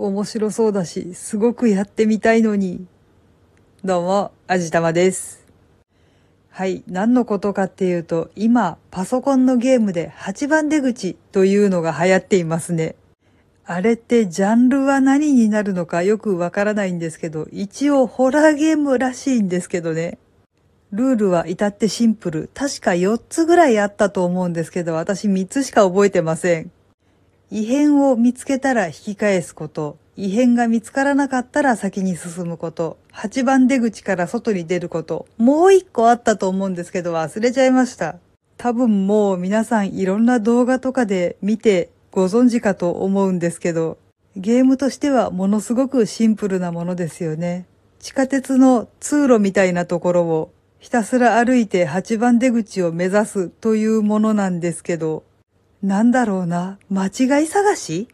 面白そうだし、すごくやってみたいのに。どうも、あじたまです。はい、何のことかっていうと、今、パソコンのゲームで8番出口というのが流行っていますね。あれってジャンルは何になるのかよくわからないんですけど、一応ホラーゲームらしいんですけどね。ルールは至ってシンプル。確か4つぐらいあったと思うんですけど、私3つしか覚えてません。異変を見つけたら引き返すこと。異変が見つからなかったら先に進むこと。8番出口から外に出ること。もう1個あったと思うんですけど忘れちゃいました。多分もう皆さんいろんな動画とかで見てご存知かと思うんですけど、ゲームとしてはものすごくシンプルなものですよね。地下鉄の通路みたいなところをひたすら歩いて8番出口を目指すというものなんですけど、なんだろうな、間違い探し？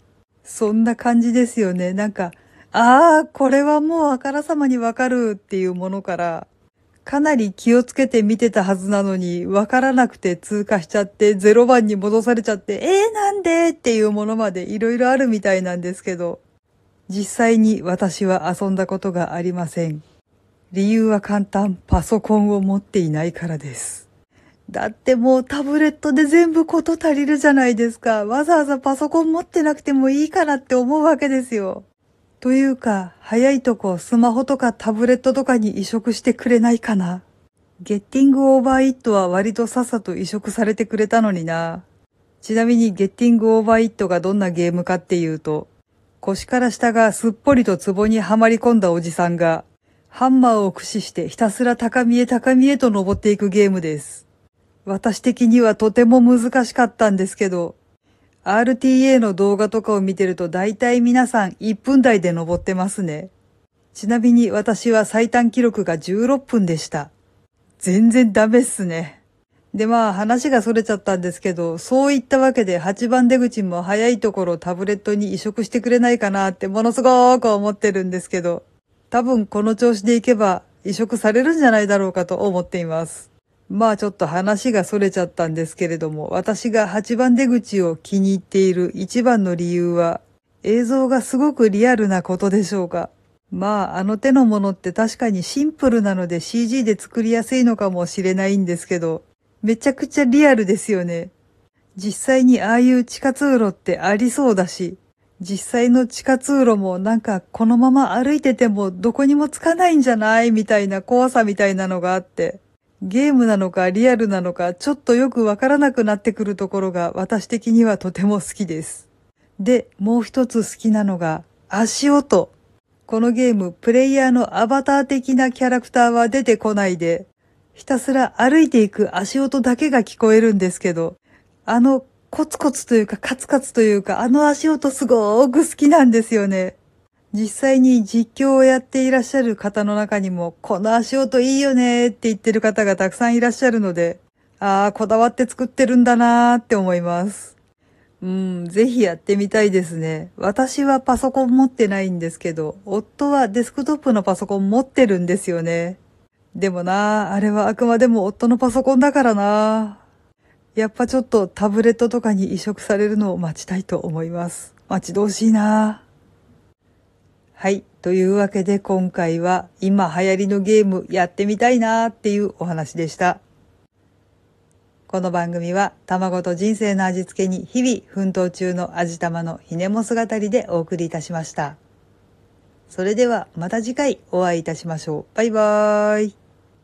そんな感じですよね。なんか、ああ、これはもうあからさまにわかるっていうものから、かなり気をつけて見てたはずなのに、わからなくて通過しちゃって、0番に戻されちゃって、えー、なんでっていうものまでいろいろあるみたいなんですけど、実際に私は遊んだことがありません。理由は簡単、パソコンを持っていないからです。だってもうタブレットで全部こと足りるじゃないですか。わざわざパソコン持ってなくてもいいかなって思うわけですよ。というか、早いとこスマホとかタブレットとかに移植してくれないかな。ゲッティングオーバーイットは割とさっさと移植されてくれたのにな。ちなみにゲッティングオーバーイットがどんなゲームかっていうと、腰から下がすっぽりと壺にはまり込んだおじさんが、ハンマーを駆使してひたすら高みへ高みへと登っていくゲームです。私的にはとても難しかったんですけど、RTA の動画とかを見てると大体皆さん1分台で登ってますね。ちなみに私は最短記録が16分でした。全然ダメっすね。でまあ話が逸れちゃったんですけど、そういったわけで8番出口も早いところタブレットに移植してくれないかなってものすごく思ってるんですけど、多分この調子でいけば移植されるんじゃないだろうかと思っています。まあちょっと話が逸れちゃったんですけれども、私が8番出口を気に入っている一番の理由は、映像がすごくリアルなことでしょうか。まああの手のものって確かにシンプルなので CG で作りやすいのかもしれないんですけど、めちゃくちゃリアルですよね。実際にああいう地下通路ってありそうだし、実際の地下通路もなんかこのまま歩いててもどこにもつかないんじゃないみたいな怖さみたいなのがあって、ゲームなのかリアルなのかちょっとよくわからなくなってくるところが私的にはとても好きです。で、もう一つ好きなのが足音。このゲーム、プレイヤーのアバター的なキャラクターは出てこないで、ひたすら歩いていく足音だけが聞こえるんですけど、あのコツコツというかカツカツというか、あの足音すごーく好きなんですよね。実際に実況をやっていらっしゃる方の中にも、この足音いいよねって言ってる方がたくさんいらっしゃるので、ああ、こだわって作ってるんだなーって思います。うん、ぜひやってみたいですね。私はパソコン持ってないんですけど、夫はデスクトップのパソコン持ってるんですよね。でもなあれはあくまでも夫のパソコンだからなやっぱちょっとタブレットとかに移植されるのを待ちたいと思います。待ち遠しいなはい。というわけで今回は今流行りのゲームやってみたいなーっていうお話でした。この番組は卵と人生の味付けに日々奮闘中の味玉のひねも姿りでお送りいたしました。それではまた次回お会いいたしましょう。バイバーイ。